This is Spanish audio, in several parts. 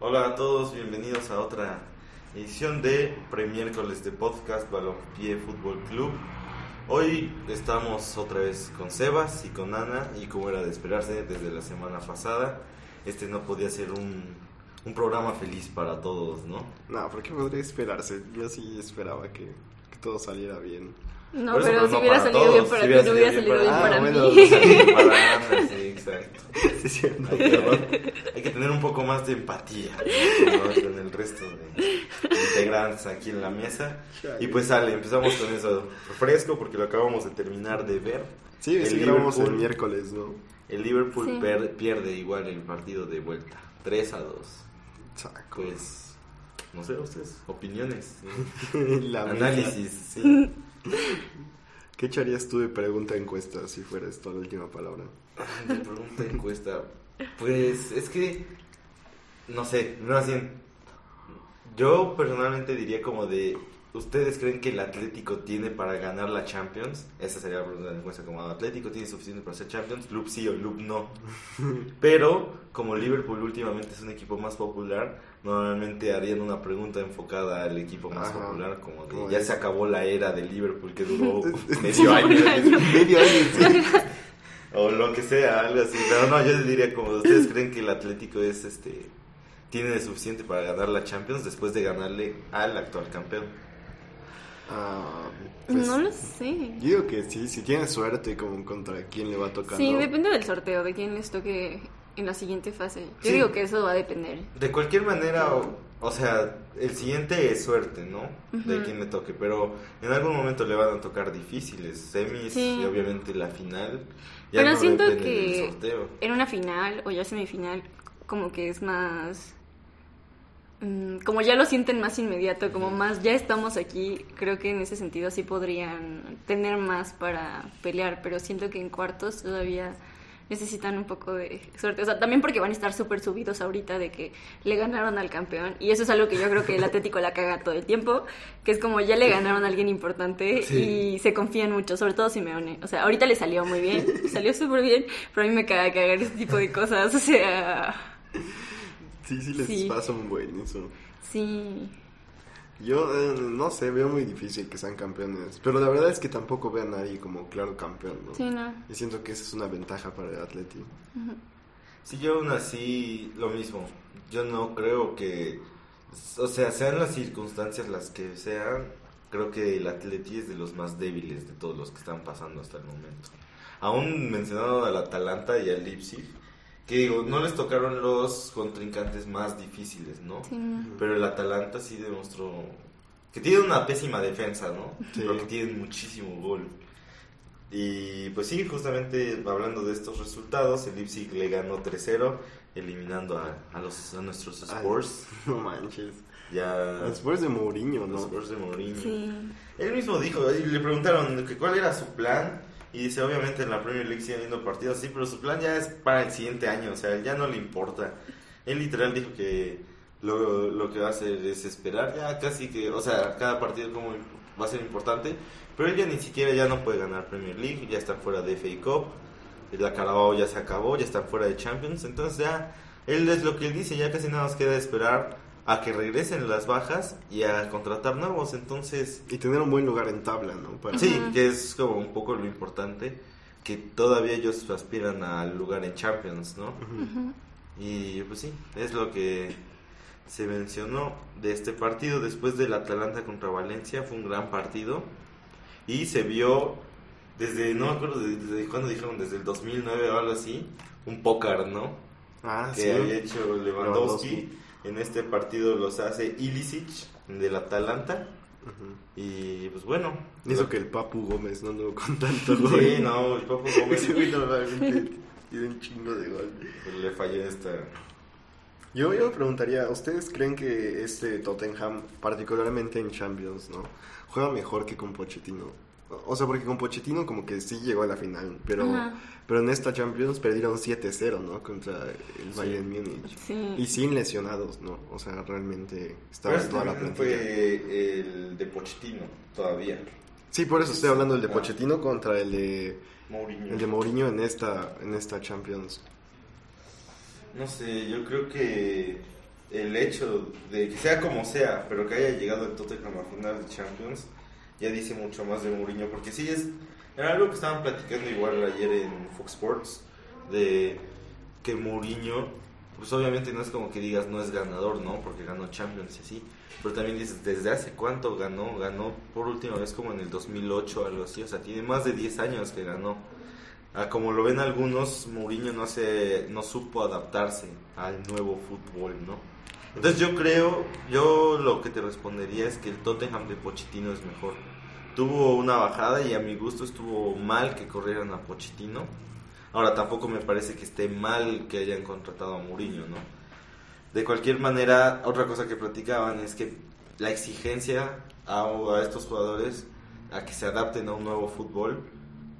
Hola a todos, bienvenidos a otra edición de Premiércoles de Podcast Balompié Fútbol Club. Hoy estamos otra vez con Sebas y con Ana y como era de esperarse desde la semana pasada, este no podía ser un, un programa feliz para todos, ¿no? No, porque podría esperarse. Yo sí esperaba que, que todo saliera bien. No, Por pero pero si no hubiera para salido todos, bien para si ti, no hubiera salido bien bien para- para Ah, mí. bueno, Sí, para Ana, sí, exacto. Sí, cierto. Hay que, hay que tener un poco más de empatía ¿no? con el resto de integrantes aquí en la mesa. Y pues sale, empezamos con eso fresco porque lo acabamos de terminar de ver. Sí, El sí grabamos el Liverpool. miércoles, ¿no? El Liverpool Sí. per- pierde igual el partido de vuelta, 3 a 2. Saco. Pues, no sé, ustedes, opiniones, La mesa. análisis, sí. ¿Qué echarías tú de pregunta encuesta si fuera esto la última palabra? De pregunta encuesta. Pues es que, no sé, más bien, yo personalmente diría como de, ¿ustedes creen que el Atlético tiene para ganar la Champions? Esa sería la pregunta de encuesta, como Atlético tiene suficiente para ser Champions, Loop sí o Loop no. Pero como Liverpool últimamente es un equipo más popular, normalmente harían una pregunta enfocada al equipo más Ajá. popular, como de, ya se acabó la era de Liverpool que duró medio año. Medio año, sí. O lo que sea, algo así. Pero no, yo les diría como ustedes creen que el Atlético es este tiene suficiente para ganar la Champions después de ganarle al actual campeón. Pues, No lo sé. Yo digo que sí, si tiene suerte como contra quién le va tocando. Sí, depende del sorteo, de quién les toque en la siguiente fase. Yo Sí. digo que eso va a depender. De cualquier manera, o, o sea, el siguiente es suerte, ¿no? De quién le toque, pero en algún momento le van a tocar difíciles, semis Sí. y obviamente la final. Ya Pero no siento que en una final o ya semifinal, como que es más. Mm, Como ya lo sienten más inmediato, como más ya estamos aquí, creo que en ese sentido sí podrían tener más para pelear, pero siento que en cuartos todavía necesitan un poco de suerte. O sea, también porque van a estar súper subidos ahorita de que le ganaron al campeón. Y eso es algo que yo creo que el Atlético la caga todo el tiempo, que es como ya le ganaron a alguien importante Sí. y se confían mucho, sobre todo Simeone. O sea, ahorita le salió muy bien, salió súper bien, pero a mí me caga cagar ese tipo de cosas. O sea, Sí, sí les Sí. pasa un buen eso. sí. Yo eh, no sé, veo muy difícil que sean campeones. Pero la verdad es que tampoco veo a nadie como claro campeón, ¿no? Sí, no. Y siento que esa es una ventaja para el Atleti. Sí, yo aún así lo mismo. Yo no creo que, o sea, sean las circunstancias las que sean, creo que el Atleti es de los más débiles de todos los que están pasando hasta el momento. Aún mencionado al Atalanta y al Leipzig, que digo, no les tocaron los contrincantes más difíciles, ¿no? Sí. Pero el Atalanta sí demostró que tiene una pésima defensa, ¿no? Sí. Pero que tiene muchísimo gol. Y pues sí, justamente hablando de estos resultados, el Leipzig le ganó 3-0, eliminando a, a los, a nuestros Ay, Spurs. No manches. Ya Después de Mourinho, los ¿no? Spurs de Mourinho. Sí. Él mismo dijo, y le preguntaron que cuál era su plan. Y dice, obviamente en la Premier League siguen viendo partidos, sí, pero su plan ya es para el siguiente año, o sea, ya no le importa. Él literal dijo que lo, lo que va a hacer es esperar, ya casi que, o sea, cada partido como va a ser importante, pero él ya ni siquiera ya no puede ganar Premier League, ya está fuera de FA Cup, la Carabao ya se acabó, ya está fuera de Champions, entonces ya, él es lo que él dice, ya casi nada nos queda esperar a que regresen las bajas y a contratar nuevos, entonces... Y tener un buen lugar en tabla, ¿no? Para- Sí, que es como un poco lo importante, que todavía ellos aspiran al lugar en Champions, ¿no? Y pues sí, es lo que se mencionó de este partido después del Atalanta contra Valencia, fue un gran partido y se vio desde, no me acuerdo de- desde cuándo dijeron, desde el 2009 o algo así, un pócar, ¿no? Ah, que sí. había hecho Lewandowski. Lewandowski. En este partido los hace Ilicic del Atalanta y pues bueno. Eso lo- que el Papu Gómez no anduvo con tanto gol. Sí, no, el Papu Gómez Ese güey normalmente tiene un chingo de gol. le falló esta. Yo, yo me preguntaría, ¿ustedes creen que este Tottenham, particularmente en Champions, ¿no? Juega mejor que con Pochettino? O sea, porque con Pochettino como que sí llegó a la final, pero, Ajá. pero en esta Champions perdieron 7-0, ¿no? Contra el Sí. Bayern Múnich. Sí. Y sin lesionados, ¿no? O sea, realmente estaba Pero toda la plantilla. fue el de Pochettino todavía. Sí, por eso estoy hablando del de Ah. Pochettino contra el de, Mourinho. el de Mourinho en esta, en esta Champions. No sé, yo creo que el hecho de que sea como sea, pero que haya llegado el Tottenham a final de Champions, ya dice mucho más de Mourinho, porque sí es, era algo que estaban platicando igual ayer en Fox Sports, de que Mourinho, pues obviamente no es como que digas no es ganador, ¿no? Porque ganó Champions y así, pero también dices, ¿desde hace cuánto ganó? Ganó por última vez como en el 2008 algo así, o sea, tiene más de 10 años que ganó. Ah, como lo ven algunos, Mourinho no, se, no supo adaptarse al nuevo fútbol, ¿no? Entonces yo creo, yo lo que te respondería es que el Tottenham de Pochettino es mejor. Tuvo una bajada y a mi gusto estuvo mal que corrieran a Pochettino. Ahora tampoco me parece que esté mal que hayan contratado a Mourinho, ¿no? De cualquier manera, otra cosa que platicaban es que la exigencia a, estos jugadores a que se adapten a un nuevo fútbol,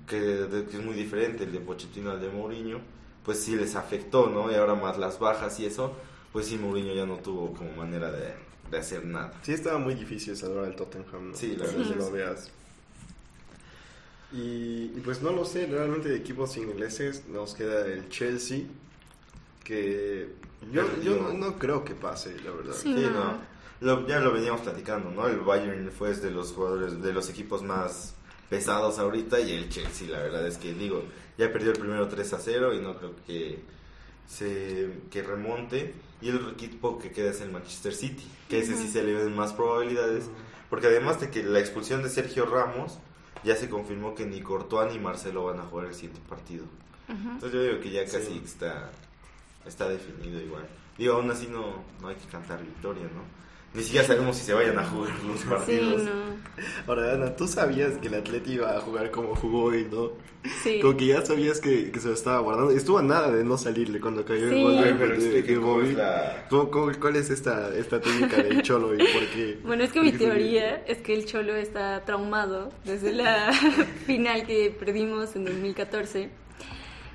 que, que es muy diferente el de Pochettino al de Mourinho, pues sí les afectó, ¿no? Y ahora más las bajas y eso, pues sí Mourinho ya no tuvo como manera de, de hacer nada. Sí, estaba muy difícil salvar al Tottenham. ¿no? Sí, la verdad que sí. lo veas. Y, y pues no lo sé, realmente de equipos ingleses nos queda el Chelsea, que yo, yo no, no creo que pase, la verdad. Sí. Sí, no. no. Lo- ya lo veníamos platicando, ¿no? El Bayern fue de los jugadores, de los equipos más pesados ahorita y el Chelsea, la verdad es que digo, ya perdió el primero 3 a 0 y no creo que se que remonte. Y el equipo que queda es el Manchester City, que ese sí se le ven más probabilidades, porque además de que la expulsión de Sergio Ramos, ya se confirmó que ni Courtois ni Marcelo van a jugar el siguiente partido. Entonces yo digo que ya Sí. casi está, está definido igual. Digo, aún así no, no hay que cantar victoria, ¿no? Ni siquiera sabemos si se vayan a jugar los Sí, partidos. no. Ahora, Ana, tú sabías que el Atleti iba a jugar como jugó hoy, ¿no? Sí. Como que ya sabías que, que se lo estaba guardando. Estuvo a nada de no salirle cuando cayó Sí. el gol A de, pero de- de explique cómo Bobby. es la... ¿Cómo- cómo- cuál es esta, esta técnica del Cholo y por qué? Bueno, es que mi teoría es que el Cholo está traumado desde la final que perdimos en 2014,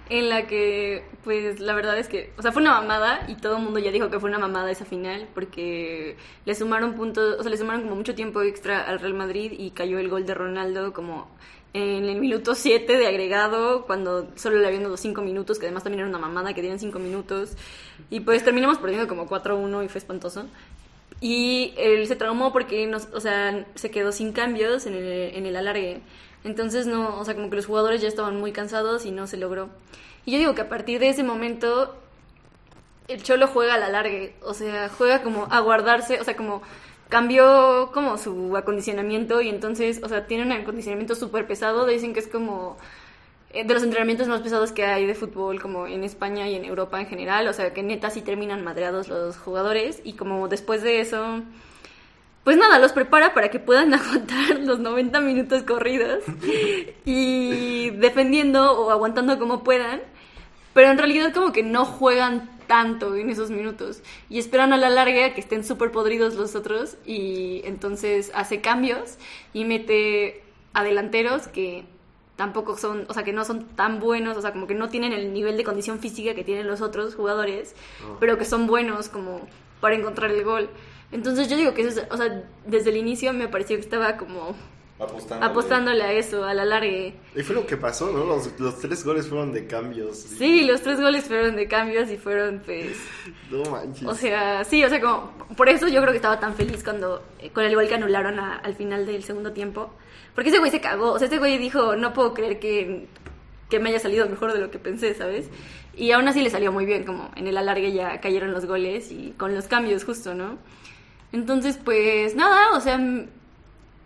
en la que, pues, la verdad es que, o sea, fue una mamada y todo el mundo ya dijo que fue una mamada esa final porque le sumaron puntos, o sea, le sumaron como mucho tiempo extra al Real Madrid y cayó el gol de Ronaldo como en el minuto 7 de agregado, cuando solo le habían dado 5 minutos, que además también era una mamada que dieran 5 minutos. Y pues terminamos perdiendo como 4-1 y fue espantoso. Y él se traumó porque nos, o sea, se quedó sin cambios en el, en el alargue. Entonces no, o sea, como que los jugadores ya estaban muy cansados y no se logró. Y yo digo que a partir de ese momento el Cholo juega al alargue, o sea, juega como a guardarse, o sea, como cambió como su acondicionamiento y entonces, o sea, tiene un acondicionamiento súper pesado, dicen que es como eh, de los entrenamientos más pesados que hay de fútbol como en España y en Europa en general, o sea, que neta sí terminan madreados los jugadores y como después de eso, pues nada, los prepara para que puedan aguantar los 90 minutos corridos y defendiendo o aguantando como puedan, pero en realidad como que no juegan tanto en esos minutos y esperan a la larga que estén súper podridos los otros y entonces hace cambios y mete a delanteros que tampoco son, o sea, que no son tan buenos, o sea, como que no tienen el nivel de condición física que tienen los otros jugadores, pero que son buenos como para encontrar el gol. Entonces yo digo que eso es, o sea, desde el inicio me pareció que estaba como apostándole a eso, a la largue. Y fue lo que pasó, ¿no? Los, los tres goles fueron de cambios. Sí, los tres goles fueron de cambios y fueron pues... No manches. O sea, sí, o sea, como por eso yo creo que estaba tan feliz cuando eh, con el gol que anularon a- al final del segundo tiempo, porque ese güey se cagó, o sea, ese güey dijo, no puedo creer que, que me haya salido mejor de lo que pensé, ¿sabes? Y aún así le salió muy bien, como en el alargue ya cayeron los goles y con los cambios justo, ¿no? Entonces, pues nada, o sea,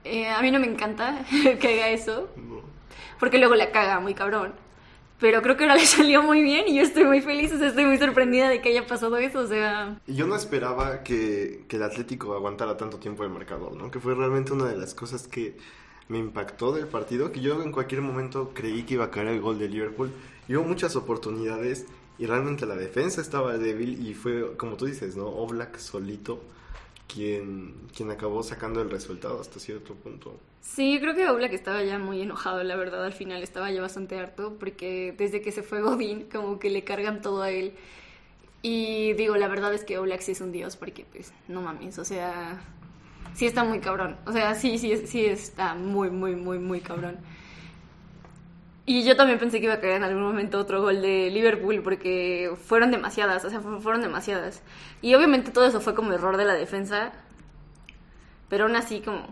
eh, a mí no me encanta que haga eso, porque luego la caga muy cabrón. Pero creo que ahora le salió muy bien y yo estoy muy feliz, o sea, estoy muy sorprendida de que haya pasado eso, o sea... Yo no esperaba que, que el Atlético aguantara tanto tiempo el marcador, ¿no? Que fue realmente una de las cosas que me impactó del partido, que yo en cualquier momento creí que iba a caer el gol de Liverpool. Y hubo muchas oportunidades y realmente la defensa estaba débil y fue, como tú dices, ¿no? Oblak solito quien, quien acabó sacando el resultado hasta cierto punto. Sí, creo que Oblak estaba ya muy enojado, la verdad, al final estaba ya bastante harto, porque desde que se fue Godín, como que le cargan todo a él. Y digo, la verdad es que Oblak sí es un dios, porque pues, no mames, o sea, sí está muy cabrón. O sea, sí, sí, sí está muy, muy, muy, muy cabrón. Y yo también pensé que iba a caer en algún momento otro gol de Liverpool porque fueron demasiadas, o sea, fu- fueron demasiadas. Y obviamente todo eso fue como error de la defensa, pero aún así como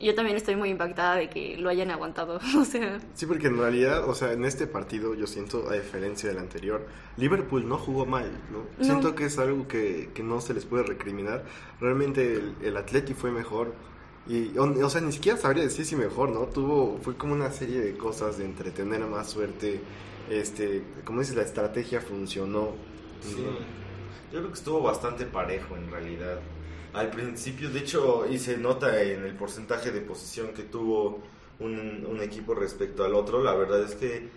yo también estoy muy impactada de que lo hayan aguantado, o sea, Sí, porque en realidad, o sea, en este partido yo siento, a diferencia del anterior, Liverpool no jugó mal, ¿no? No. Siento que es algo que, que no se les puede recriminar. Realmente el, el Atleti fue mejor. Y, o, o sea, ni siquiera sabría decir si mejor, ¿no? Tuvo, fue como una serie de cosas de entretener más suerte. Este, como dices, la estrategia funcionó. Sí. Yo creo que estuvo bastante parejo en realidad. Al principio, de hecho, y se nota en el porcentaje de posición que tuvo un, un equipo respecto al otro. La verdad es que,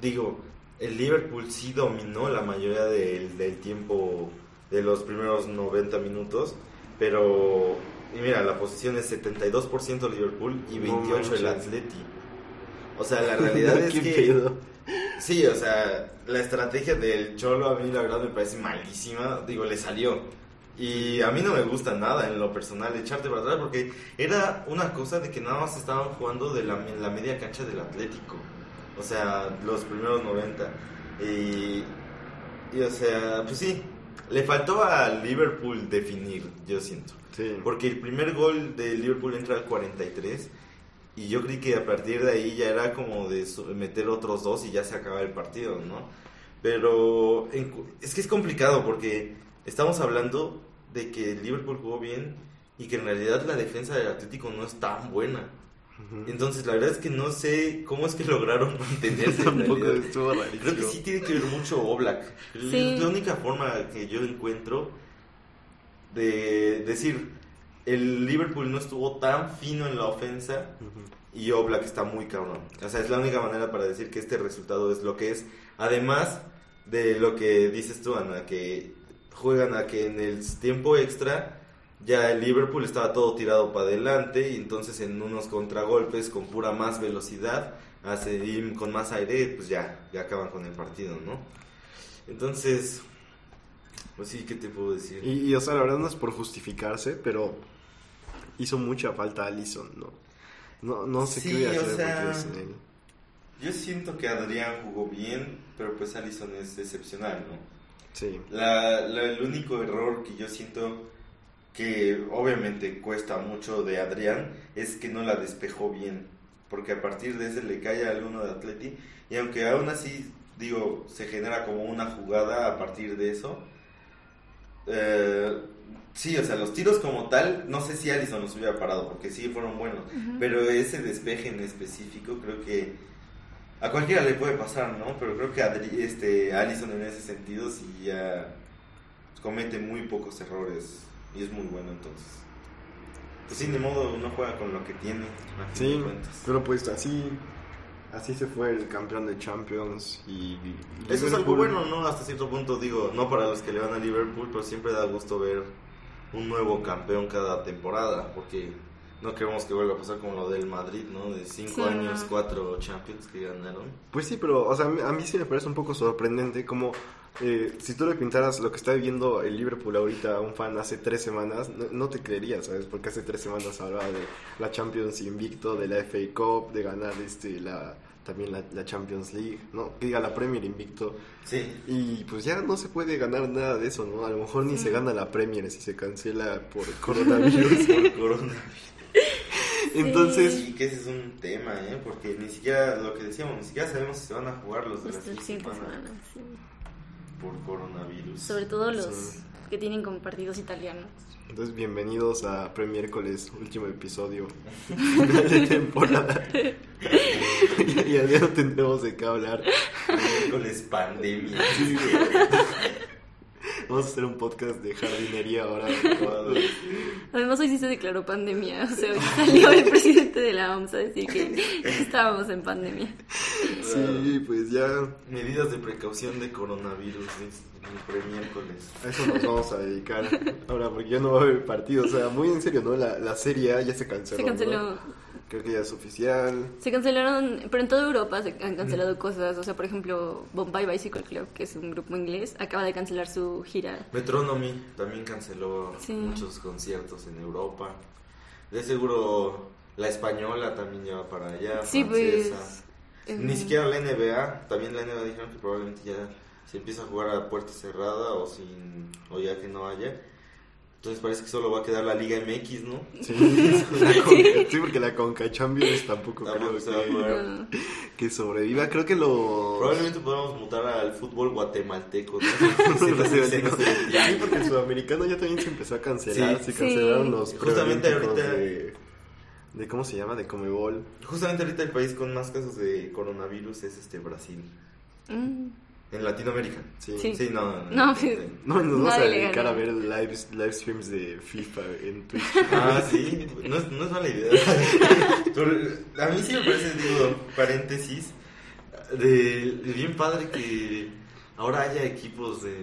digo, el Liverpool sí dominó la mayoría del, del tiempo de los primeros 90 minutos, pero, y mira, la posición es 72% Liverpool y No 28% el manches. Atleti. O sea, la realidad es ¿Qué que... pedo? Sí, o sea, la estrategia del Cholo a mí la verdad me parece malísima. Digo, le salió. Y a mí no me gusta nada en lo personal echarte para atrás porque era una cosa de que nada más estaban jugando de la, en la media cancha del Atlético. O sea, los primeros 90. Y, y o sea, pues sí, le faltó al Liverpool definir, yo siento. Sí. Porque el primer gol de Liverpool entra al 43 y yo creí que a partir de ahí ya era como de meter otros dos y ya se acaba el partido, ¿no? Pero en es que es complicado porque estamos hablando de que Liverpool jugó bien y que en realidad la defensa del Atlético no es tan buena. Entonces la verdad es que no sé cómo es que lograron mantenerse. en Tampoco realidad. estuvo rarísimo. Creo que sí tiene que ver mucho Oblak. Sí. Es la única forma que yo encuentro de decir, el Liverpool no estuvo tan fino en la ofensa y Oblak está muy cabrón. O sea, es la única manera para decir que este resultado es lo que es. Además de lo que dices tú, Ana, que juegan a que en el tiempo extra ya el Liverpool estaba todo tirado para adelante y entonces en unos contragolpes con pura más velocidad, hace, y con más aire, pues ya, ya acaban con el partido, ¿no? Entonces, pues sí, ¿qué te puedo decir? Y, y, o sea, la verdad no es por justificarse, pero hizo mucha falta Allison, ¿no? No, no sé Sí, qué voy a hacer sea, sin él. Yo siento que Adrián jugó bien, pero pues Allison es excepcional, ¿no? Sí. La, la- el único error que yo siento que obviamente cuesta mucho de Adrián es que no la despejó bien. Porque a partir de ese le cae al uno de Atleti. Y aunque aún así, digo, se genera como una jugada a partir de eso. eh, sí, o sea, los tiros como tal, no sé si Allison los hubiera parado, porque sí fueron buenos. Pero ese despeje en específico creo que a cualquiera le puede pasar, ¿no? Pero creo que Adri- este, Allison en ese sentido sí ya comete muy pocos errores y es muy bueno entonces. Pues sí, de modo uno juega con lo que tiene, a fin Sí, de cuentas. pero pues así, así se fue el campeón de Champions y... y Eso es algo bueno, ¿no? Hasta cierto punto, digo, no para los que le van a Liverpool, pero siempre da gusto ver un nuevo campeón cada temporada, porque no queremos que vuelva a pasar como lo del Madrid, ¿no? De cinco Sí, años, no. cuatro Champions que ganaron. Pues sí, pero o sea, a mí- a mí sí me parece un poco sorprendente como eh, si tú le pintaras lo que está viviendo el Liverpool ahorita a un fan hace tres semanas, no, no te creerías, ¿sabes? Porque hace tres semanas hablaba de la Champions invicto, de la FA Cup, de ganar este la también la, la Champions League, ¿no? Que diga la Premier invicto. Sí, Y pues ya no se puede ganar nada de eso, ¿no? A lo mejor ni se gana la Premier si se cancela por coronavirus. por corona. Entonces, Sí, que ese es un tema, ¿eh? Porque ni siquiera, lo que decíamos, ni siquiera sabemos si se van a jugar los de la Hasta el siguiente siguiente semana semana, sí. Por coronavirus. Sobre todo los que tienen como partidos italianos. Entonces, bienvenidos a Premiércoles, último episodio de temporada. ya, ya no tendremos de qué hablar. Miércoles pandemia. Vamos a hacer un podcast de jardinería ahora. Además hoy sí se declaró pandemia, o sea, hoy salió el presidente de la OMS a decir que estábamos en pandemia. Sí, pues ya Medidas de precaución de coronavirus, el pre-miércoles. a eso nos vamos a dedicar ahora, porque ya no va a haber partido. O sea, muy en serio, ¿no? La, la serie A ya se canceló. Se ¿no? Creo que ya es oficial. se cancelaron, pero en toda Europa se han cancelado cosas, o sea, por ejemplo, Bombay Bicycle Club, que es un grupo inglés, acaba de cancelar su gira. Metronomy también canceló Sí. muchos conciertos en Europa. De seguro la española también ya va para allá. Sí, francesa. pues Ni Mm. siquiera la NBA, también la NBA dijeron que probablemente ya se empieza a jugar a puerta cerrada o sin o ya que no haya. Entonces parece que solo va a quedar la Liga MX, ¿no? Sí, porque la Conca Champions tampoco, creo que, jugar. No. que sobreviva. Creo que lo... Probablemente podamos mutar al fútbol guatemalteco, ¿no? Sí, porque el sudamericano ya también se empezó a cancelar. Sí. Se Sí. cancelaron los Justamente ahorita- de, de... ¿Cómo se llama? De Comebol. Justamente ahorita el país con más casos de coronavirus es este Brasil. Mm. En Latinoamérica. Sí. Sí. Sí, no. No, pues- No, nos vamos a dedicar a ver live, live streams de FIFA en Twitch. Ah, sí, no es, no es mala idea. Pero a mí sí me parece, digo, paréntesis, de, de bien padre que ahora haya equipos de,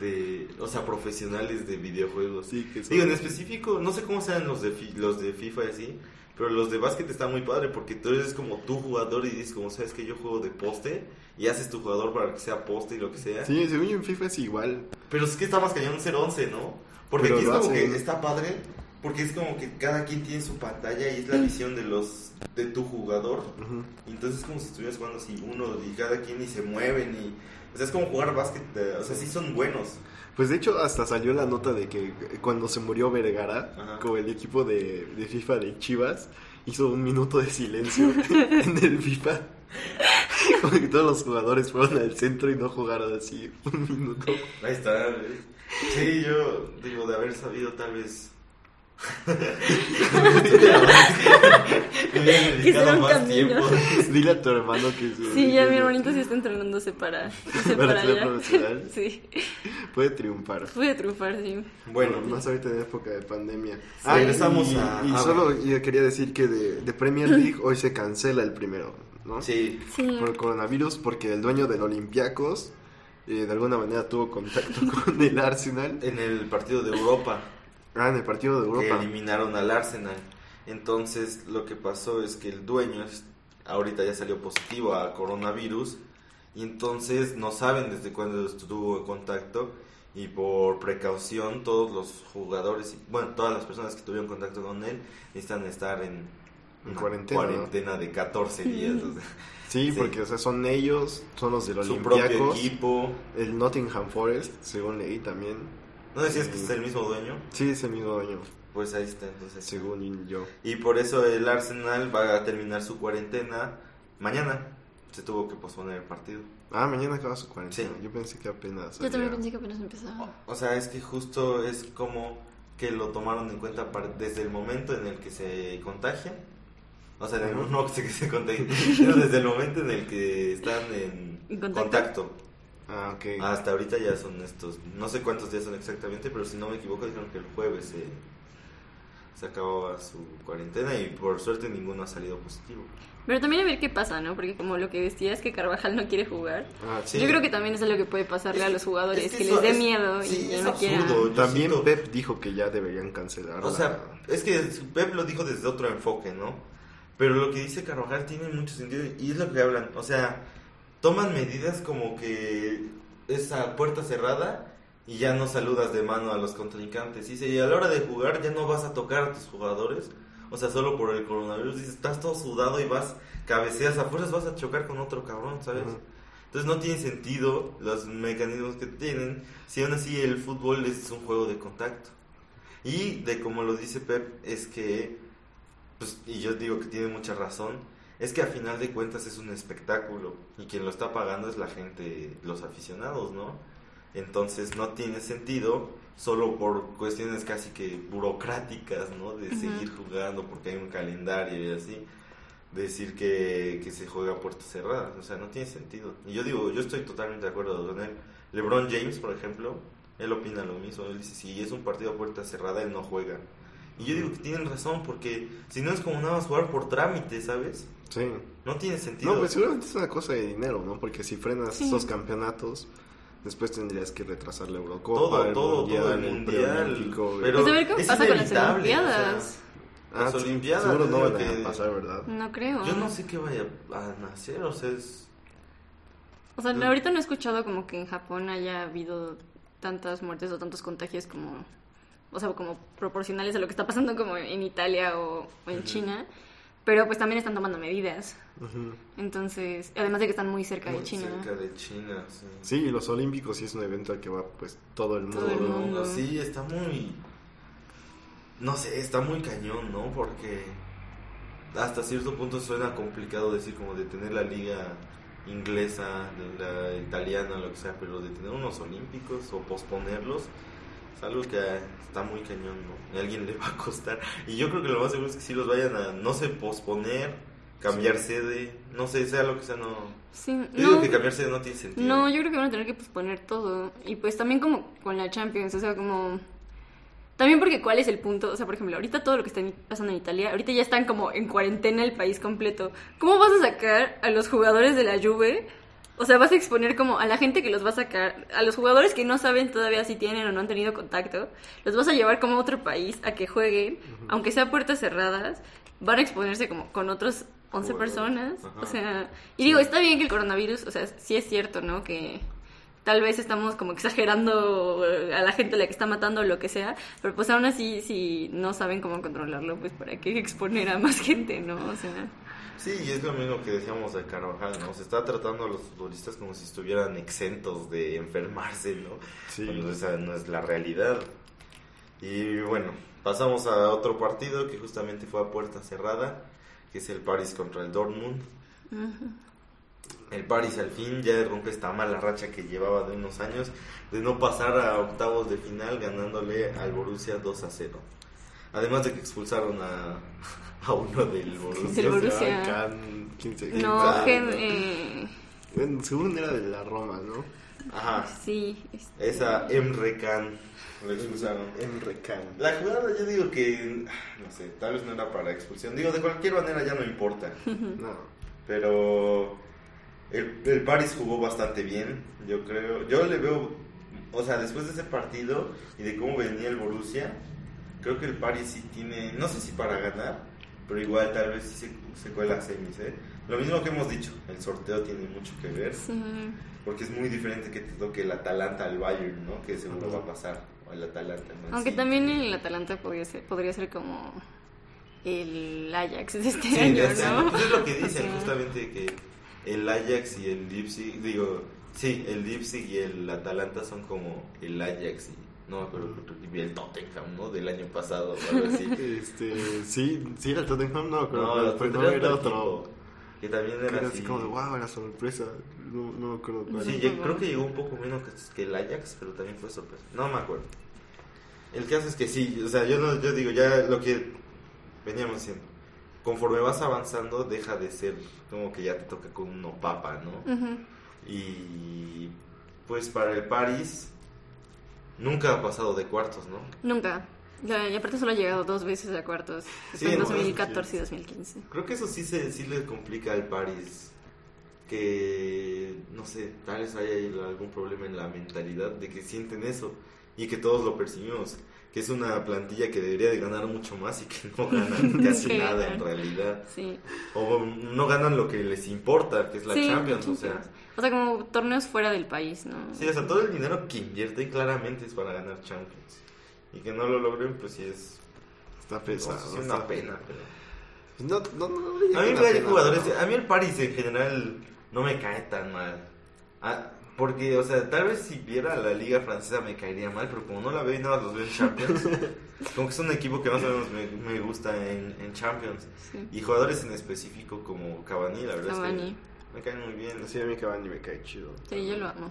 de, o sea, profesionales de videojuegos. Sí, que son- Digo, en específico, no sé cómo sean los de, fi- los de FIFA y así, pero los de básquet está muy padre porque tú eres como tu jugador y dices, como sabes que yo juego de poste y haces tu jugador para que sea poste y lo que sea. Sí, según yo en FIFA es igual. Pero es que está más cañón ser 11, ¿no? Porque Pero aquí es como que está padre, porque es como que cada quien tiene su pantalla y es la visión de los de tu jugador. Y entonces es como si estuvieras jugando así uno y cada quien y se mueven y o sea, es como jugar básquet, eh, o sea, sí son buenos. Pues de hecho hasta salió la nota de que cuando se murió Vergara, Ajá. como el equipo de, de FIFA de Chivas, hizo un minuto de silencio en el FIFA. Como que todos los jugadores fueron al centro y no jugaron así un minuto. Ahí está. Sí, yo digo de haber sabido tal vez Que será un más camino. tiempo. Dile a tu hermano que se- Sí, ya mi hermanito sí está entrenándose para irse Para para ser allá. profesional. Sí, puede triunfar. pude triunfar, sí. Bueno, más ahorita en época de pandemia. Sí, regresamos y, a- Y a- solo yo quería decir que de, de Premier League hoy se cancela el primero, ¿no? sí, Sí. Por el coronavirus, porque el dueño del Olympiacos eh, de alguna manera tuvo contacto con el Arsenal. en el partido de Europa. Ah, en el partido de que Europa. eliminaron al Arsenal. Entonces lo que pasó es que el dueño es- ahorita ya salió positivo a coronavirus y entonces no saben desde cuándo estuvo en contacto y por precaución todos los jugadores, y- bueno, todas las personas que tuvieron contacto con él necesitan estar en En una cuarentena, ¿no? cuarentena de 14 días. o sea, Sí, Sí. porque o sea, son ellos, son los del su propio equipo. El Nottingham Forest, según leí también. ¿No decías que Sí. es el mismo dueño? Sí, es el mismo dueño, Pues ahí está, entonces. según yo. Y por eso el Arsenal va a terminar su cuarentena mañana. Se tuvo que posponer el partido. Ah, mañana acaba su cuarentena. Sí. Yo pensé que apenas. Yo también pensé que apenas empezaba. O sea, es que justo es como que lo tomaron en cuenta par- desde el momento en el que se contagian. O sea, no que se, que se contagien, sino desde el momento en el que están en ¿En contacto? contacto. Ah, ok. Hasta ahorita ya son estos, no sé cuántos días son exactamente, pero si no me equivoco dijeron que el jueves se, se acababa su cuarentena y por suerte ninguno ha salido positivo. Pero también a ver qué pasa, ¿no? Porque como lo que decías que Carvajal no quiere jugar. Ah, Sí. Yo creo que también es lo que puede pasarle a los jugadores, Es que, eso les dé es- miedo sí, y ya es no quieran. También siento- Pep dijo que ya deberían cancelar. O la- sea, es que Pep lo dijo desde otro enfoque, ¿no? Pero lo que dice Carvajal tiene mucho sentido y es lo que hablan. O sea, toman medidas como que es a puerta cerrada y ya no saludas de mano a los contrincantes. Dice, y a la hora de jugar ya no vas a tocar a tus jugadores. O sea, solo por el coronavirus. Dice, estás todo sudado y vas, cabeceas, a fuerzas vas a chocar con otro cabrón, ¿sabes? Entonces no tiene sentido los mecanismos que tienen si aún así el fútbol es un juego de contacto. Y de como lo dice Pep, es que, pues, y yo digo que tiene mucha razón, es que a final de cuentas es un espectáculo y quien lo está pagando es la gente, los aficionados, ¿no? Entonces no tiene sentido solo por cuestiones casi que burocráticas, ¿no? De seguir jugando porque hay un calendario y así decir que, que se juega a puertas cerradas. O sea, no tiene sentido. Y yo digo, yo estoy totalmente de acuerdo con él. LeBron James, por ejemplo, él opina lo mismo. Él dice, si es un partido a puerta cerrada, él no juega. Y yo digo que tienen razón, porque si no es como nada más jugar por trámite, ¿sabes? Sí. No tiene sentido. No, pues seguramente es una cosa de dinero, ¿no? Porque si frenas Sí. esos campeonatos, después tendrías que retrasar la Eurocopa, todo, el todo, mundial, todo el mundial. Pero Pues a ver qué es pasa con las Olimpiadas. o sea, Ah, las Olimpiadas, seguro no van a que- pasar, ¿verdad? No creo. Yo no sé qué vaya a nacer, o sea, es... O sea, ahorita no he escuchado como que en Japón haya habido tantas muertes o tantos contagios como, o sea, como proporcionales a lo que está pasando como en Italia o, o en. China. Pero pues también están tomando medidas. Entonces, además de que están muy cerca Muy de China. cerca de China, sí. Sí, y los Olímpicos sí es un evento al que va pues todo el mundo. Todo el No, mundo. Sí, está muy. No sé, está muy cañón, ¿no? Porque hasta cierto punto suena complicado decir como de tener la liga inglesa, de la italiana, lo que sea, pero de tener unos olímpicos o posponerlos es algo que está muy cañón, ¿no? Y a alguien le va a costar. Y yo creo que lo más seguro es que sí los vayan a, no sé, posponer, cambiar sede, no sé, sea lo que sea, no. Sí, Yo digo no, que cambiar sede no tiene sentido. no, yo creo que van a tener que posponer todo. Y pues también como con la Champions, o sea, como... También porque cuál es el punto, o sea, por ejemplo, ahorita todo lo que está pasando en Italia, ahorita ya están como en cuarentena el país completo. ¿Cómo vas a sacar a los jugadores de la Juve? O sea, vas a exponer como a la gente que los va a sacar, a los jugadores que no saben todavía si tienen o no han tenido contacto, los vas a llevar como a otro país a que jueguen, aunque sea puertas cerradas, van a exponerse como con otros 11 Jugadores. personas. Ajá. O sea, y digo, está bien que el coronavirus, o sea, sí es cierto, ¿no? Que tal vez estamos como exagerando a la gente la que está matando o lo que sea, pero pues aún así, si no saben cómo controlarlo, pues para qué exponer a más gente, ¿no? O sea, Sí, y es lo mismo que decíamos de Carvajal, ¿no? Se está tratando a los futbolistas como si estuvieran exentos de enfermarse, ¿no? Sí. Cuando esa no es la realidad. Y bueno, pasamos a otro partido que justamente fue a puerta cerrada, que es el Paris contra el Dortmund. El Paris al fin ya rompe esta mala racha que llevaba de unos años de no pasar a octavos de final ganándole al Borussia 2 a 0. Además de que expulsaron a, a uno del Borussia. Del Borussia. Can- ¿quién se- no, que, eh, según era de la Roma, ¿no? Ajá, sí, este, esa Emre Can lo expulsaron. Emre Can. La jugada yo digo que, no sé, tal vez no era para expulsión. Digo, de cualquier manera ya no importa. No. Pero el, el Paris jugó bastante bien, yo creo. Yo le veo, o sea, después de ese partido y de cómo venía el Borussia, creo que el Paris sí tiene, no sé si para ganar, pero igual tal vez sí se, se cuela a semis, ¿eh? Lo mismo que hemos dicho, el sorteo tiene mucho que ver, sí. porque es muy diferente que te toque el Atalanta al Bayern, ¿no? Que seguro va a pasar, o el Atalanta. Aunque también el Atalanta podría ser, podría ser como el Ajax de este Sí, año, de este año. ¿no? Pues es lo que dicen, O sea, justamente que el Ajax y el Leipzig, digo, sí, el Leipzig y el Atalanta son como el Ajax y no me acuerdo el Tottenham, ¿no? Del año pasado o algo así. Este, sí, sí era el Tottenham, no, pero, no, pero no, era otro que también que era Era así. como de, wow, era sorpresa. No, no me acuerdo cuál. Sí, yo creo que llegó un poco menos que, que el Ajax, pero también fue sorpresa. No me acuerdo. El caso es que sí, o sea, yo no, yo digo, ya lo que veníamos diciendo, conforme vas avanzando, deja de ser como que ya te toca con uno papa, ¿no? Y pues para el París nunca ha pasado de cuartos, ¿no? Nunca. Y aparte solo ha llegado dos veces a cuartos. Sí, en no, 2014 y 2015. Creo que eso sí se sí le complica al París que no sé, tal vez haya algún problema en la mentalidad de que sienten eso y que todos lo percibimos, que es una plantilla que debería de ganar mucho más y que no ganan casi nada en realidad. Sí. O no ganan lo que les importa, que es la Sí, Champions, o sea. O sea, como torneos fuera del país, ¿no? Sí, o sea, todo el dinero que invierten claramente es para ganar Champions. Y que no lo logren, pues sí es, Está no, pesado. sí es está- una pena. Pero... No, no, no, no A mí me hay jugadores, no. a mí el Paris en general no me cae tan mal. Ah, porque, o sea, tal vez si viera la liga francesa me caería mal, pero como no la veo y nada más los veo en Champions, como que es un equipo que más o menos me, me gusta en, en Champions. Sí. Y jugadores en específico como Cavani, la verdad Cavani. es que me caen muy bien. Sí, a mí Cavani me cae chido. Sí, yo lo amo.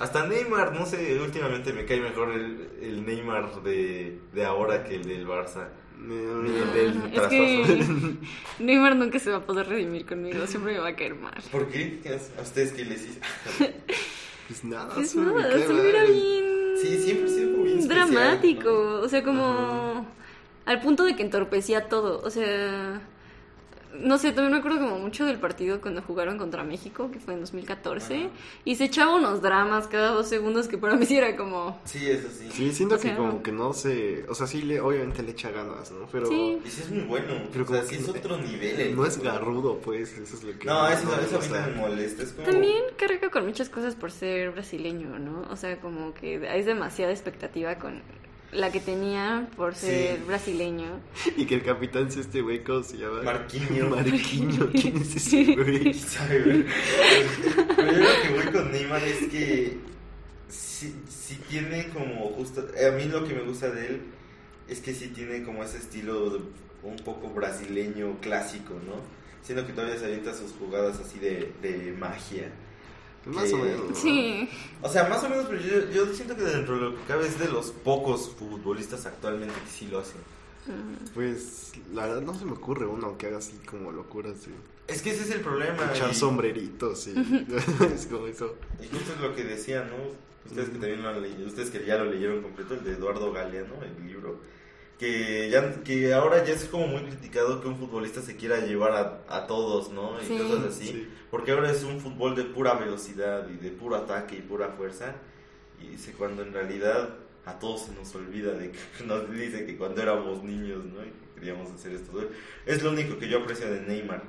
Hasta Neymar, no sé, últimamente me cae mejor el, el Neymar de, de ahora que el del Barça. Del Es que Neymar nunca se va a poder redimir conmigo. Siempre me va a caer mal. ¿Por qué? ¿A ustedes qué les hizo? Pues nada, Pues nada, cae solo era bien. Sí, siempre ha sido como bien especial, Dramático. ¿no? O sea, como. Al punto de que entorpecía todo. O sea. No sé, también me acuerdo como mucho del partido cuando jugaron contra México, que fue en 2014. Ajá. Y se echaba unos dramas cada dos segundos que para mí sí era como. Sí, eso sí. Sí, siento O sea, que como que no se... O sea, sí, le, obviamente le echa ganas, ¿no? Pero Sí. Y sí es muy bueno. Pero o sea, como sí que es no- otro nivel. el no es garrudo, pues, eso es lo que... No, eso, me eso a mí no me molesta. Es como... También carga con muchas cosas por ser brasileño, ¿no? O sea, como que es demasiada expectativa con la que tenía por ser Sí. brasileño. Y que el capitán sea este güey, ¿cómo se llama? Marquinhos. Marquinhos. ¿Quién es ese güey? ¿Sabe, güey? Pero yo lo que voy con Neymar es que sí, sí tiene como justo... A mí lo que me gusta de él es que sí tiene como ese estilo de- un poco brasileño clásico, ¿no? Siendo que todavía se avienta sus jugadas así de, de magia. Más Que- o menos. ¿no? Sí. O sea, más o menos, pero yo, yo siento que dentro de lo que cabe es de los pocos futbolistas actualmente que sí lo hacen. Pues la verdad no se me ocurre uno que haga así como locuras de Es que ese es el problema. echar y- sombreritos y es como eso. Y justo es lo que decía, ¿no? Ustedes que también lo han leído, ustedes que ya lo leyeron completo, el de Eduardo Galeano, el libro, que ya que ahora ya es como muy criticado que un futbolista se quiera llevar a, a todos, ¿no? Y Sí. cosas así. Sí. Porque ahora es un fútbol de pura velocidad y de puro ataque y pura fuerza. Y dice cuando en realidad a todos se nos olvida de que nos dice que cuando éramos niños, ¿no? Y que queríamos hacer esto. Es lo único que yo aprecio de Neymar.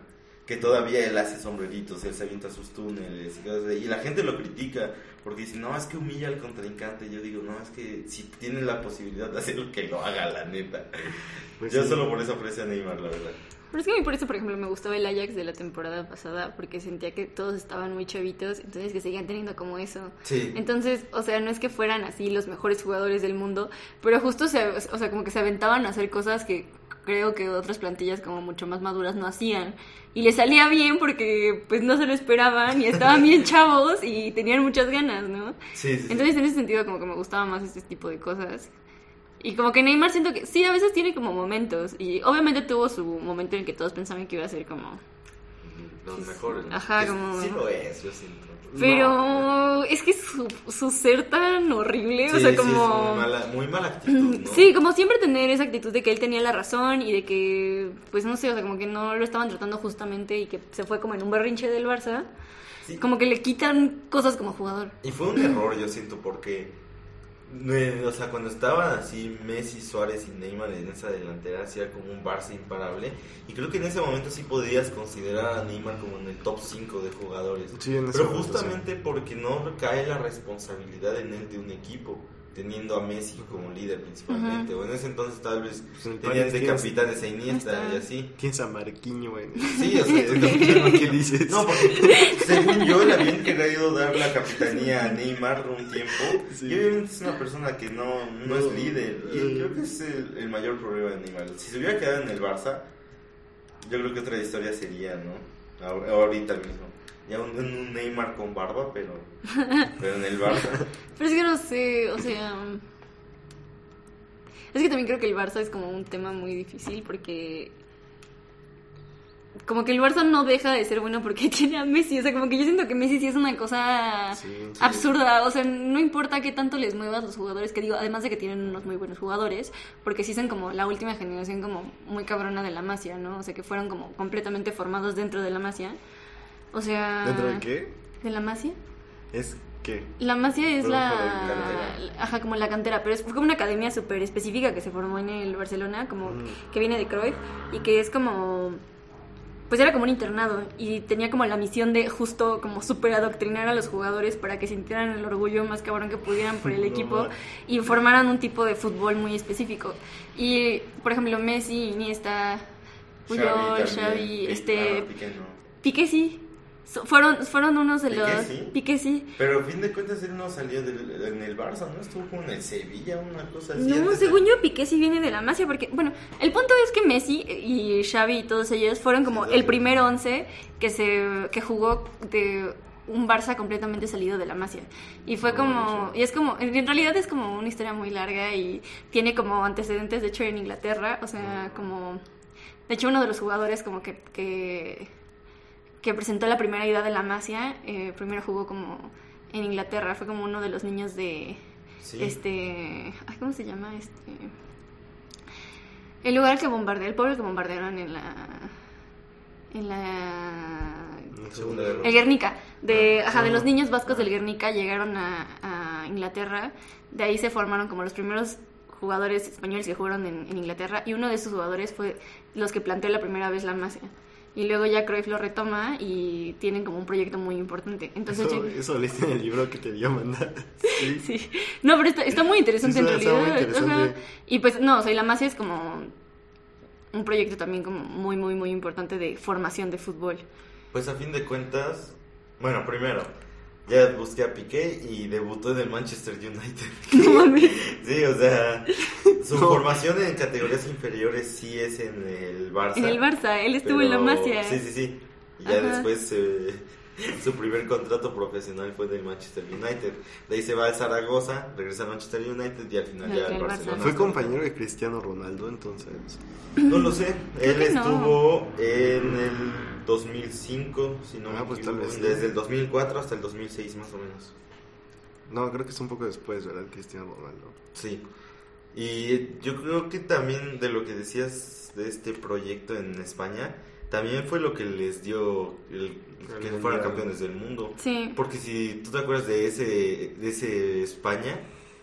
Que todavía él hace sombreritos, él se avienta sus túneles y cosas así. Y la gente lo critica porque dice, no, es que humilla al contrincante. Yo digo, no, es que si tiene la posibilidad de hacerlo, que lo haga, la neta. Pues yo sí. solo por eso aprecio a Neymar, la verdad. Pero es que a mí por eso, por ejemplo, me gustaba el Ajax de la temporada pasada, porque sentía que todos estaban muy chavitos, entonces que seguían teniendo como eso. Sí. Entonces, o sea, no es que fueran así los mejores jugadores del mundo, pero justo se, o sea, como que se aventaban a hacer cosas que creo que otras plantillas como mucho más maduras no hacían. Y les salía bien porque pues no se lo esperaban y estaban bien chavos y tenían muchas ganas, ¿no? Sí. Entonces, en ese sentido, como que me gustaba más este tipo de cosas. Y como que Neymar siento que sí, a veces tiene como momentos. Y obviamente tuvo su momento en el que todos pensaban que iba a ser como... Los mejores. Ajá, como- Sí lo es, yo siento. Pero es que su, su ser tan horrible, Sí, o sea, sí, como... es muy mala, muy mala actitud, ¿no? Sí, como siempre tener esa actitud de que él tenía la razón y de que, pues no sé, o sea, como que no lo estaban tratando justamente y que se fue como en un berrinche del Barça. Sí. Como que le quitan cosas como jugador. Y fue un error, yo siento, porque. O sea, cuando estaban así Messi, Suárez y Neymar en esa delantera, hacía como un Barça imparable. Y creo que en ese momento sí podías considerar a Neymar como en el top 5 de jugadores. Sí, en ese Pero momento, justamente porque no recae la responsabilidad en él de un equipo, teniendo a Messi como líder principalmente. O en ese entonces tal vez Pues en tenían de capitanes a Iniesta y así. Tienes a Marquinho, güey. Sí, o sea, es lo ¿Qué dices? no, porque según yo le habían querido dar la capitanía a Neymar un tiempo. Sí. Y obviamente es una persona que no, no No, es líder. Y eh. creo que es el, el mayor problema de Neymar. Si se hubiera quedado en el Barça, yo creo que otra historia sería, ¿no? Ahor- Ahorita mismo. Ya un, un Neymar con barba, pero, pero en el Barça. Pero es que no sé, o sea... Es que también creo que el Barça es como un tema muy difícil porque... Como que el Barça no deja de ser bueno porque tiene a Messi. O sea, como que yo siento que Messi sí es una cosa Sí, sí. absurda. O sea, no importa qué tanto les muevas los jugadores, que digo, además de que tienen unos muy buenos jugadores, porque sí son como la última generación como muy cabrona de la Masia, ¿no? O sea, que fueron como completamente formados dentro de la Masia. O sea... ¿Dentro de qué? ¿De la Masia? ¿Es qué? La Masia es la, Ajá, como la cantera, pero es como una academia súper específica que se formó en el Barcelona, como Mm. que viene de Cruyff y que es como... Pues era como un internado y tenía como la misión de justo como súper adoctrinar a los jugadores para que sintieran el orgullo más cabrón que pudieran por el equipo y formaran un tipo de fútbol muy específico. Y, por ejemplo, Messi, Iniesta, Puyol, Xavi, Piqué- este... Piqué no. Piqué sí. So- fueron, fueron unos de ¿Piqué los... sí? Piqué sí. Pero a fin de cuentas él no salió del, en el Barça, ¿no? Estuvo como en el Sevilla, una cosa así. No, según yo, Piqué sí viene de la Masia, porque, bueno, el punto es que Messi y Xavi y todos ellos fueron como Sí, el primer once que se que jugó de un Barça completamente salido de la Masia. Y fue como, y es como, en realidad es como una historia muy larga y tiene como antecedentes, de hecho, en Inglaterra, o sea, como, de hecho, uno de los jugadores como que, que, que presentó la primera idea de la Masia, eh, primero jugó como en Inglaterra, fue como uno de los niños de... Sí. Este. ay, ¿Cómo se llama? Este. El lugar que bombardearon, el pueblo que bombardearon en la. En la. Segunda Guerra. El Guernica. De, Ah. ajá, de los Ah. niños vascos del Guernica llegaron a, a Inglaterra. De ahí se formaron como los primeros jugadores españoles que jugaron en, en Inglaterra. Y uno de esos jugadores fue los que planteó la primera vez la Masia. Y luego ya Cruyff lo retoma y tienen como un proyecto muy importante. Entonces, Eso, yo- eso leíste en el libro que te dio Amanda. Sí. Sí. No, pero está, está muy interesante Sí, en realidad. muy interesante. Y pues no, o sea, y la Masia es como un proyecto también como muy, muy, muy importante de formación de fútbol. Pues a fin de cuentas, bueno, primero, ya busqué a Piqué y debutó en el Manchester United. No. Sí, o sea, su No. formación en categorías inferiores sí es en el Barça. En el Barça, él estuvo en la Masia. Sí, sí, sí. Y ya Ajá. después eh, su primer contrato profesional fue del Manchester United. De ahí se va al Zaragoza, regresa al Manchester United y al final Al- ya al Barcelona. Fue compañero de Cristiano Ronaldo, entonces. No lo sé. Él no. estuvo en el 2005, si no Ah, me pues tal equivoco, vez sí. desde el 2004 hasta el 2006 más o menos. No, creo que es un poco después, ¿verdad? Cristiano Ronaldo. Sí. Y yo creo que también de lo que decías de este proyecto en España, también fue lo que les dio El que fueran campeones del mundo. Sí. Porque si tú te acuerdas de ese, de ese España,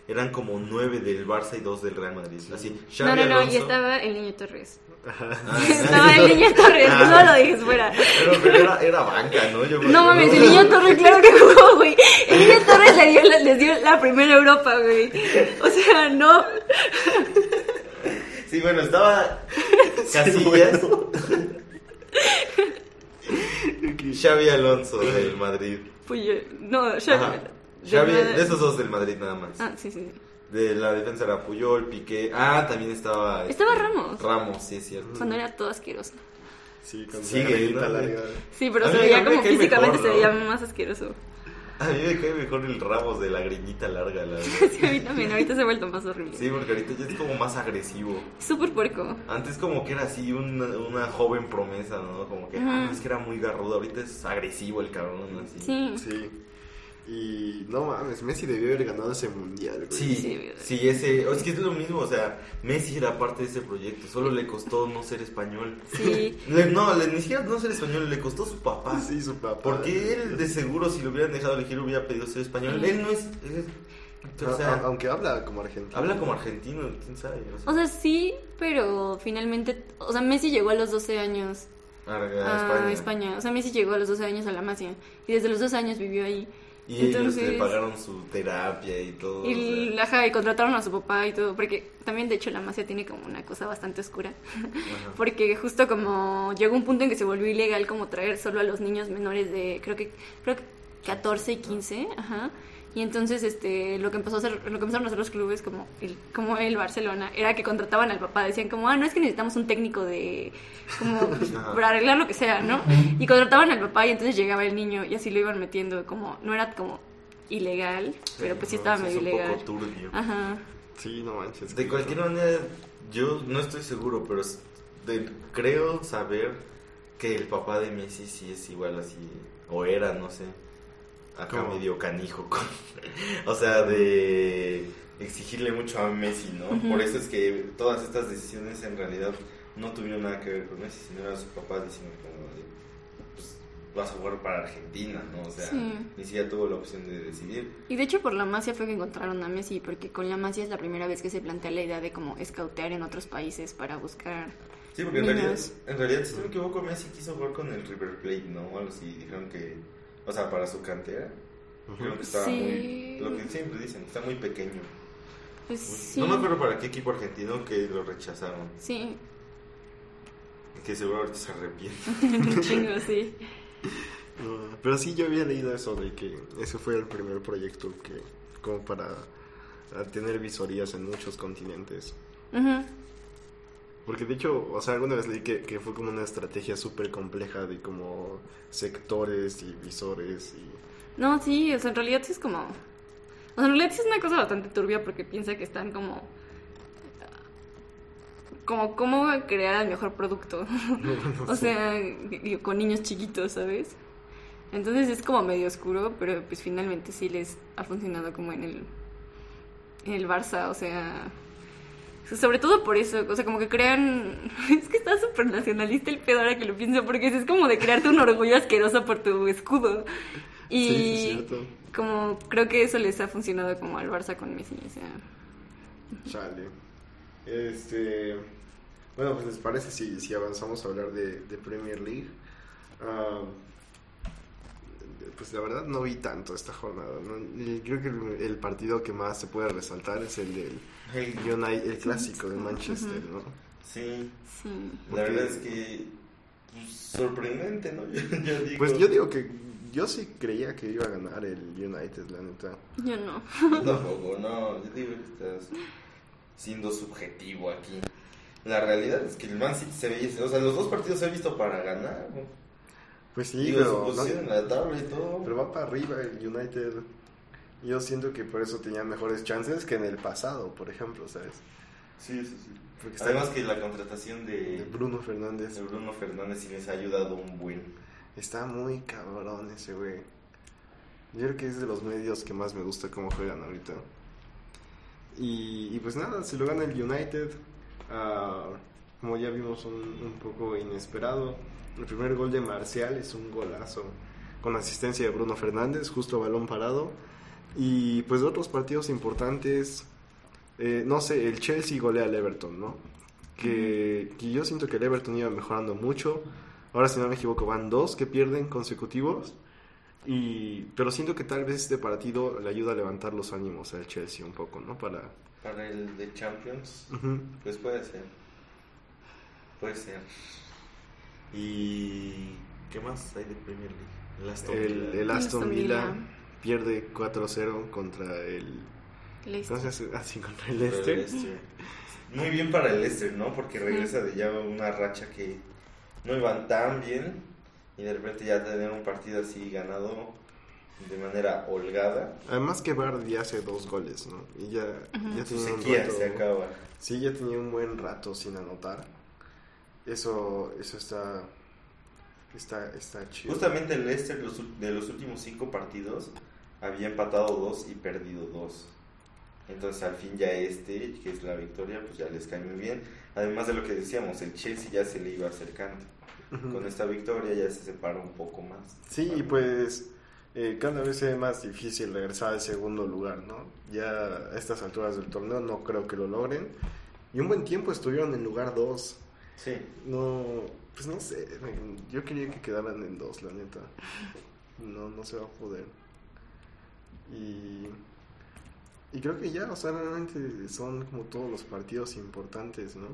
eran como nueve del Barça y dos del Real Madrid. Así, No, Xavi no, no, y Alonso- estaba el niño Torres. Ah, Estaba el niño Torres, Ah. no lo dejes fuera. Pero, pero era, era banca, ¿no? Yo No mames, el niño Torres, claro que jugó, güey. El niño Torres le dio les dio la primera Europa, güey. O sea, no. Sí, bueno, estaba Casillas, Xavi Alonso del Madrid. Pues yo, no, Xavi. Ajá. de Xavi, nada. de esos dos del Madrid nada más. Ah, sí, sí. De la defensa era Puyol, Piqué. Ah, también estaba. Estaba este, Ramos. Ramos, sí, es cierto. Cuando era todo asqueroso. Sí, con Sigue, la greñita ¿no? Sí, pero se veía como físicamente mejor, se veía más asqueroso. A mí me cae mejor el Ramos de la greñita larga, la verdad. Sí, a mí también, ahorita se ha vuelto más horrible. Sí, porque ahorita ya es como más agresivo. Súper puerco. Antes como que era así una, una joven promesa, ¿no? Como que, ah, Ujú. es que era muy garrudo. Ahorita es agresivo el cabrón, así. Sí. Sí. Y no mames, Messi debió haber ganado ese mundial, güey. Sí, Sí, sí, ese, es que es lo mismo, o sea, Messi era parte de ese proyecto, solo le costó no ser español. Sí. Le- no, le, ni siquiera no ser español, le costó su papá. Sí, su papá. Porque él de seguro si lo hubieran dejado elegir hubiera pedido ser español. Sí. Él no es, es- o A- sea, a- aunque habla como argentino. habla como argentino, quién sabe. o sea, O sea, sí, pero finalmente, o sea, Messi llegó a los 12 años a, a a España. España. O sea, Messi llegó a los 12 años a la Masia y desde los 12 años vivió ahí. Y ellos le pagaron su terapia y todo. o Y, sea, ajá, y contrataron a su papá y todo, porque también de hecho la Masia tiene como una cosa bastante oscura, ajá. porque justo como llegó un punto en que se volvió ilegal como traer solo a los niños menores de, creo que, creo que 14 y 15, ajá. Y entonces este lo que empezó a hacer, lo que empezaron a hacer los clubes como el, como el Barcelona, era que contrataban al papá, decían como, ah, no es que necesitamos un técnico de como para arreglar lo que sea, ¿no? Y contrataban al papá y entonces llegaba el niño y así lo iban metiendo, como, no era como ilegal, pero pues sí No, estaba es medio un ilegal. poco turbio. Ajá. Sí, no manches. De cualquier manera, yo no estoy seguro, pero es- de- creo saber que el papá de Messi sí es igual así, o era, no sé, acá ¿Cómo? medio canijo. con- o sea, de exigirle mucho a Messi, ¿no? Por eso es que todas estas decisiones en realidad no tuvieron nada que ver con Messi, sino era su papá diciendo como, de, pues vas a jugar para Argentina, ¿no? O sea, Sí. ni siquiera tuvo la opción de decidir. Y de hecho por la Masia fue que encontraron a Messi, porque con la Masia es la primera vez que se plantea la idea de como escautear en otros países para buscar... Sí, porque en realidad, en realidad, si no me equivoco, Messi quiso jugar con el River Plate, ¿no? O algo así, dijeron que, o sea, para su cantera, dijeron que estaba Sí. muy, lo que siempre dicen, está muy pequeño. Pues sí. No me acuerdo para qué equipo argentino que lo rechazaron, Sí, que seguro ahorita se arrepiente. chingo, sí. No, pero sí, yo había leído eso de que ese fue el primer proyecto que, como para tener visorías en muchos continentes. Ujú. Porque de hecho, o sea, alguna vez leí que, que fue como una estrategia súper compleja de como sectores y visores y... No, sí, o sea, en realidad sí es como... O sea, en realidad sí es una cosa bastante turbia porque piensa que están como... Como cómo crear el mejor producto. o sea, con niños chiquitos, ¿sabes? Entonces es como medio oscuro, pero pues finalmente sí les ha funcionado como en el... En el Barça, o sea... Sobre todo por eso, o sea, como que crean... Es que está súper nacionalista el pedo ahora que lo pienso, porque es como de crearte un orgullo asqueroso por tu escudo. Y Sí, es cierto. como creo que eso les ha funcionado como al Barça con Messi, o sea... Chale. Este... Bueno, pues les parece si, si avanzamos a hablar de, de Premier League. Pues la verdad no vi tanto esta jornada. ¿no? Creo que el, el partido que más se puede resaltar es el del Hey, United, el clásico de Manchester, ¿no? sí, Sí. la Porque- verdad es que pues, sorprendente, ¿no? Yo, yo digo, Pues yo digo que yo sí creía que iba a ganar el United, la neta. Yo no. Tampoco, no, yo digo que estás siendo subjetivo aquí. La realidad es que el Man City se ve, o sea, los dos partidos se han visto para ganar. ¿no? Pues sí, digo, su pero, no- posición en la tabla y todo. pero va para arriba el United. Yo siento que por eso tenía mejores chances que en el pasado, por ejemplo, ¿sabes? sí, sí, sí. Porque está Además que la contratación de, de Bruno Fernández de Bruno Fernández sí les ha ayudado un buen. está muy cabrón ese güey. Yo creo que es de los medios que más me gusta cómo juegan ahorita. Y, y pues nada, se lo gana el United. ah, como ya vimos, un, un poco inesperado. El primer gol de Marcial es un golazo. Con asistencia de Bruno Fernández, justo balón parado. Y pues de otros partidos importantes. eh, no sé, el Chelsea golea al Everton, ¿no? Que, que yo siento que el Everton iba mejorando mucho. Ahora, si no me equivoco, van dos que pierden consecutivos. Y, pero siento que tal vez este partido le ayuda a levantar los ánimos al Chelsea un poco, ¿no? Para... Para el de Champions, pues puede ser. Puede ser. ¿Y qué más hay de Premier League? El Aston El, Villa. el Aston Aston Villa Villa. Pierde 4-0 contra el... Leicester. Entonces, así contra el Leicester. Leicester. Muy bien para el Leicester, ¿no? Porque regresa de ya una racha que no iban tan bien y de repente ya tener un partido así ganado de manera holgada, Además que Vardy hace dos goles, ¿no? Y ya, ya su tenía un sequía rato... se acaba. Sí, ya tenía un buen rato sin anotar. Eso, eso está, está, está chido. Justamente el Leicester de los últimos cinco partidos había empatado dos y perdido dos. Entonces al fin ya este, que es la victoria, pues ya les cae muy bien. Además de lo que decíamos, el Chelsea ya se le iba acercando. Ujú. Con este esta victoria ya se separa un poco más. Sí, y pues eh, cada vez es más difícil regresar al segundo lugar, ¿no? Ya a estas alturas del torneo no creo que lo logren. Y un buen tiempo estuvieron en lugar 2. Sí, No, pues no sé, yo quería que quedaran en 2, la neta. No, no se va a poder. Y, y creo que ya, o sea, realmente son como todos los partidos importantes, ¿no?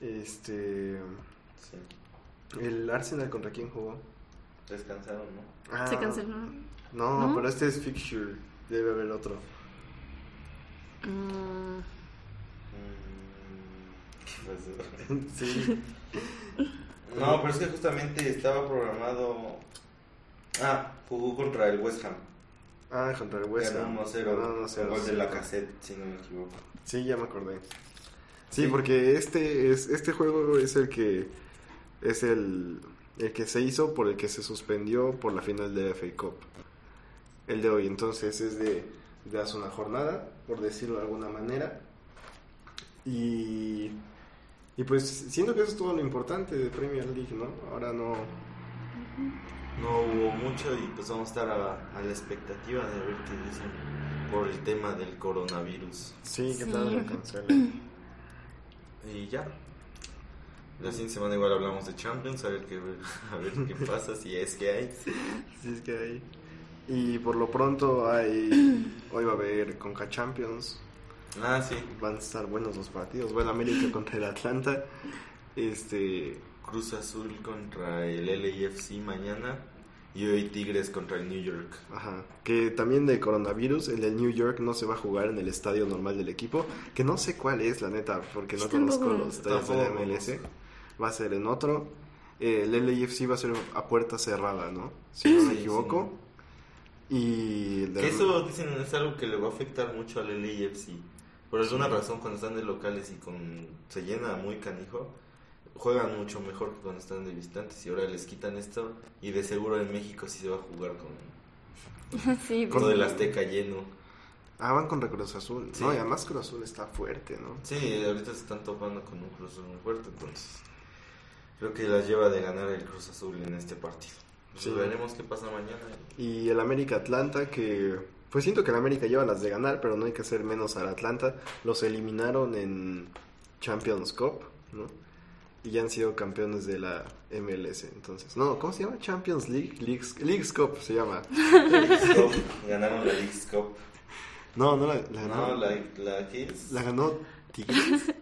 Este, sí. el Arsenal contra quién jugó? Descansaron, ¿no? Ah, Se canceló. No, ¿No? pero este es fixture. Debe haber otro. Mm, sí. No, pero es que justamente estaba programado. Ah, jugó contra el West Ham. Ah, contra el West Ganó Ham. 1-0. Ganó Un 1-0, gol de la cassette, si no me equivoco. Sí, ya me acordé. Sí, Sí. porque este es este juego es el que es el, el que se hizo por el que se suspendió por la final de la FA Cup. El de hoy, entonces es de, de hace una jornada, por decirlo de alguna manera. Y, y pues siento que eso es todo lo importante de Premier League, ¿no? Ahora no... No hubo mucho y pues vamos a estar a, a la expectativa de ver qué dicen por el tema del coronavirus. Sí, que Sí. tal lo cancelan. Y ya. La siguiente semana igual hablamos de Champions, a ver qué, a ver qué pasa, si es que hay. Sí, es que hay. Y por lo pronto hay. Hoy va a haber Conca Champions. Ah, sí. Van a estar buenos los partidos. El América contra el Atlanta. Este. Cruz Azul contra el LAFC mañana y hoy Tigres contra el New York. Ajá. Que también de coronavirus, el del New York no se va a jugar en el estadio normal del equipo. Que no sé cuál es, la neta, porque no conozco los estadios de. MLS. Va a ser en otro. Eh, el LAFC va a ser a puerta cerrada, ¿no? Si no me Sí, equivoco. Y. Que eso dicen es algo que le va a afectar mucho al LAFC. Por alguna razón cuando están de locales y con se llena muy canijo, juegan mucho mejor que cuando están de visitantes y ahora les quitan esto y de seguro en México sí se va a jugar con sí, todo el Azteca lleno. Ah, van contra Cruz Azul. Sí. No, y además Cruz Azul está fuerte, ¿no? Sí, ahorita se están topando con un Cruz Azul muy fuerte, entonces creo que las lleva de ganar el Cruz Azul en este partido. Pues Sí. veremos qué pasa mañana. Y el América Atlanta, que pues siento que el América lleva las de ganar, pero no hay que hacer menos al Atlanta. Los eliminaron en Champions Cup, ¿no? Y ya han sido campeones de la MLS. Entonces, no, ¿cómo se llama? Champions League, Leagues, Leagues Cup se llama. Leagues Cup, Ganaron la Leagues Cup. No, no la, la ganó. No, la, la ¿qué es? La ganó Tigres.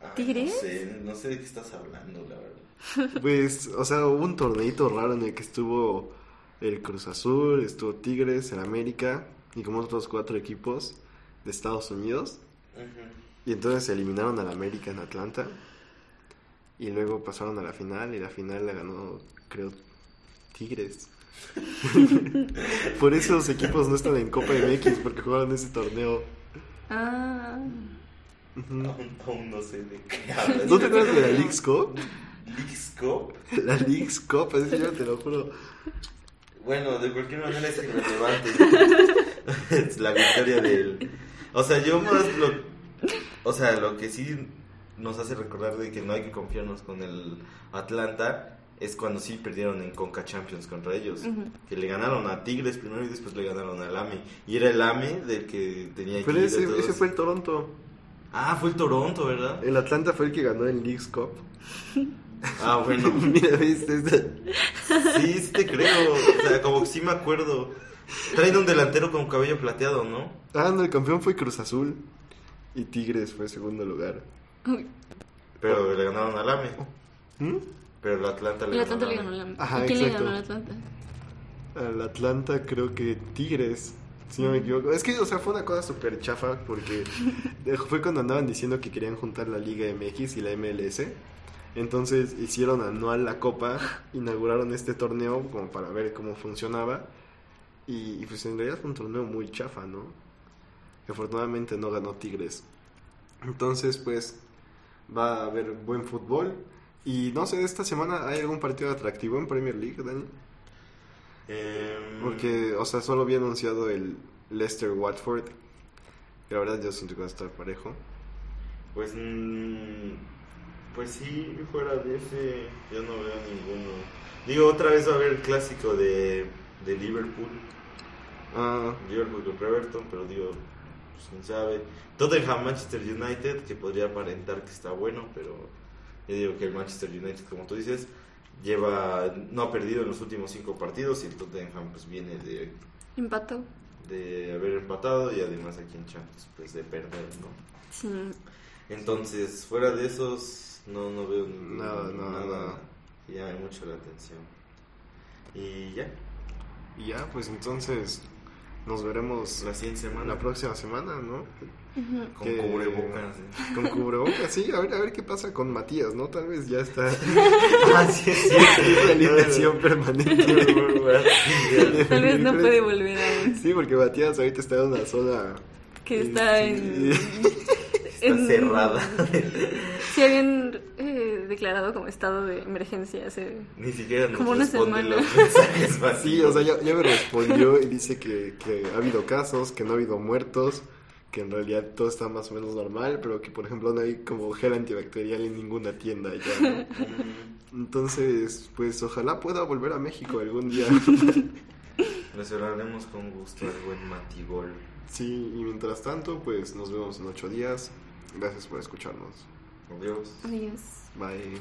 Ay, ¿Tigres? No sé, no sé de qué estás hablando, la verdad. Pues, o sea, hubo un torneito raro en el que estuvo el Cruz Azul, estuvo Tigres, el América y como otros cuatro equipos de Estados Unidos. Ujú. Y entonces se eliminaron al América en Atlanta. Y luego pasaron a la final y la final la ganó, creo, Tigres. Por eso los equipos no están en Copa MX porque jugaron ese torneo. Ah. Aún, aún no sé de qué hablas. ¿No te acuerdas de la Leagues Cup? Leagues Cup. La Leagues Cup, así yo te lo juro. Bueno, de cualquier manera es irrelevante. es la victoria del... O sea, yo más lo... O sea, lo que sí nos hace recordar de que no hay que confiarnos con el Atlanta es cuando sí perdieron en Conca Champions contra ellos. Que le ganaron a Tigres primero y después le ganaron al AME. Y era el AME del que tenía que Pero ir ese, ese fue el Toronto. Ah, fue el Toronto, ¿verdad? El Atlanta fue el que ganó el Leagues Cup. Ah, bueno. Mira, viste. Sí, sí te creo. O sea, como que sí me acuerdo. Traen un delantero con cabello plateado, ¿no? Ah, no, el campeón fue Cruz Azul. Y Tigres fue segundo lugar. Pero le ganaron al AME. ¿Mm? Pero el Atlanta le El ganó Atlanta al le ganó la... Ajá, ¿Y quién le ganó al Atlanta? Al Atlanta creo que Tigres, si no me equivoco. Es que, o sea, fue una cosa súper chafa porque fue cuando andaban diciendo que querían juntar la Liga MX y la MLS. Entonces hicieron anual la copa, inauguraron este torneo como para ver cómo funcionaba. Y, y, pues en realidad fue un torneo muy chafa, ¿no? Que afortunadamente no ganó Tigres. Entonces, pues va a haber buen fútbol. Y no sé, esta semana hay algún partido atractivo en Premier League, Dani. Em, Porque, o sea, solo había anunciado el Leicester Watford. Que la verdad yo siento que va a estar parejo. Pues. mm, pues sí, fuera de ese, yo no veo ninguno. Digo, otra vez va a haber el clásico de, de Liverpool. Ah, Liverpool contra Everton, pero digo, pues quién sabe. Tottenham Manchester United, que podría aparentar que está bueno, pero yo digo que el Manchester United, como tú dices, lleva no ha perdido en los últimos cinco partidos y el Tottenham pues viene de, Empató. de haber empatado y además aquí en Champions pues de perder, ¿no? Sí. Entonces, fuera de esos, no, no veo Nada, nada, nada. que llame mucho la atención. Y ya, y ya, pues entonces nos veremos la siguiente semana la próxima semana, ¿no? Con que- cubrebocas. ¿eh? Con cubrebocas, sí, a ver, a ver qué pasa con Matías, ¿no? Tal vez ya está ah, sí, es en alineación permanente. Tal vez no puede volver a... Sí, porque Matías ahorita está en una zona... Que está Sí. en... Está en- cerrada. Sí, habían declarado como estado de emergencia hace... Ni siquiera nos Como una semana. los mensajes vacíos. Sí, o sea, ya, ya me respondió y dice que, que ha habido casos, que no ha habido muertos, que en realidad todo está más o menos normal, pero que por ejemplo no hay como gel antibacterial en ninguna tienda ya. ¿no? Entonces, pues ojalá pueda volver a México algún día. Les hablaremos con gusto al buen Matigol. Sí, y mientras tanto, pues nos vemos en ocho días. Gracias por escucharnos. Adiós. Adiós. my